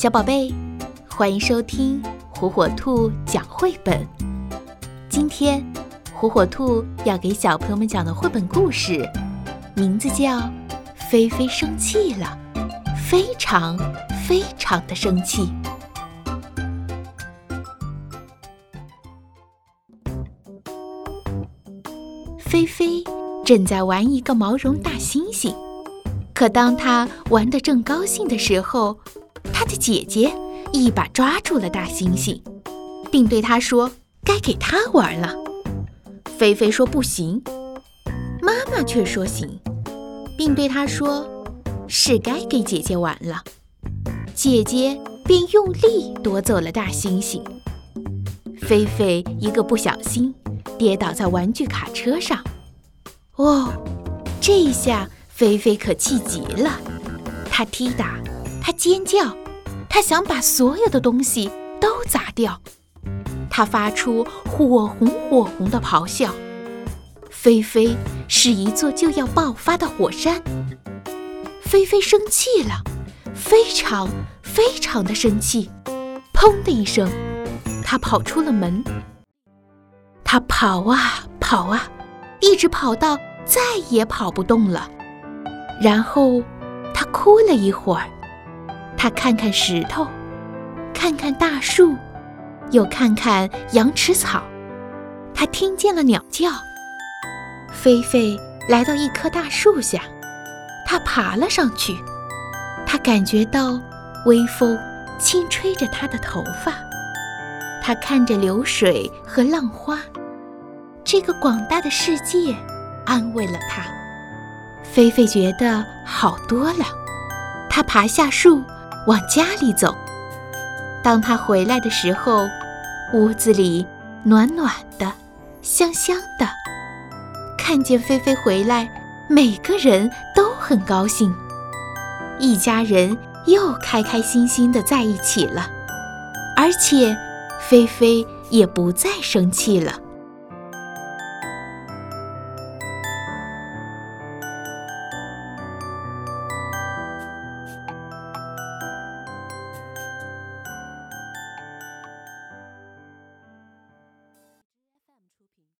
小宝贝，欢迎收听火火兔讲绘本。今天，火火兔要给小朋友们讲的绘本故事，名字叫《菲菲生气了》，非常非常的生气。菲菲正在玩一个毛绒大猩猩，可当他玩得正高兴的时候，他的姐姐一把抓住了大猩猩，并对他说：“该给他玩了。”菲菲说：“不行。”妈妈却说：“行。”并对他说：“是该给姐姐玩了。”姐姐便用力夺走了大猩猩。菲菲一个不小心，跌倒在玩具卡车上。哦，这一下菲菲可气极了，她踢打，他尖叫。他想把所有的东西都砸掉，他发出火红火红的咆哮。菲菲是一座就要爆发的火山。菲菲生气了，非常非常的生气。砰的一声，他跑出了门。他跑啊跑啊，一直跑到再也跑不动了。然后他哭了一会儿。他看看石头，看看大树，又看看羊齿草。他听见了鸟叫。菲菲来到一棵大树下，他爬了上去。他感觉到微风轻吹着他的头发。他看着流水和浪花，这个广大的世界安慰了他。菲菲觉得好多了。他爬下树。往家里走。当他回来的时候，屋子里暖暖的，香香的。看见菲菲回来，每个人都很高兴，一家人又开开心心的在一起了。而且，菲菲也不再生气了。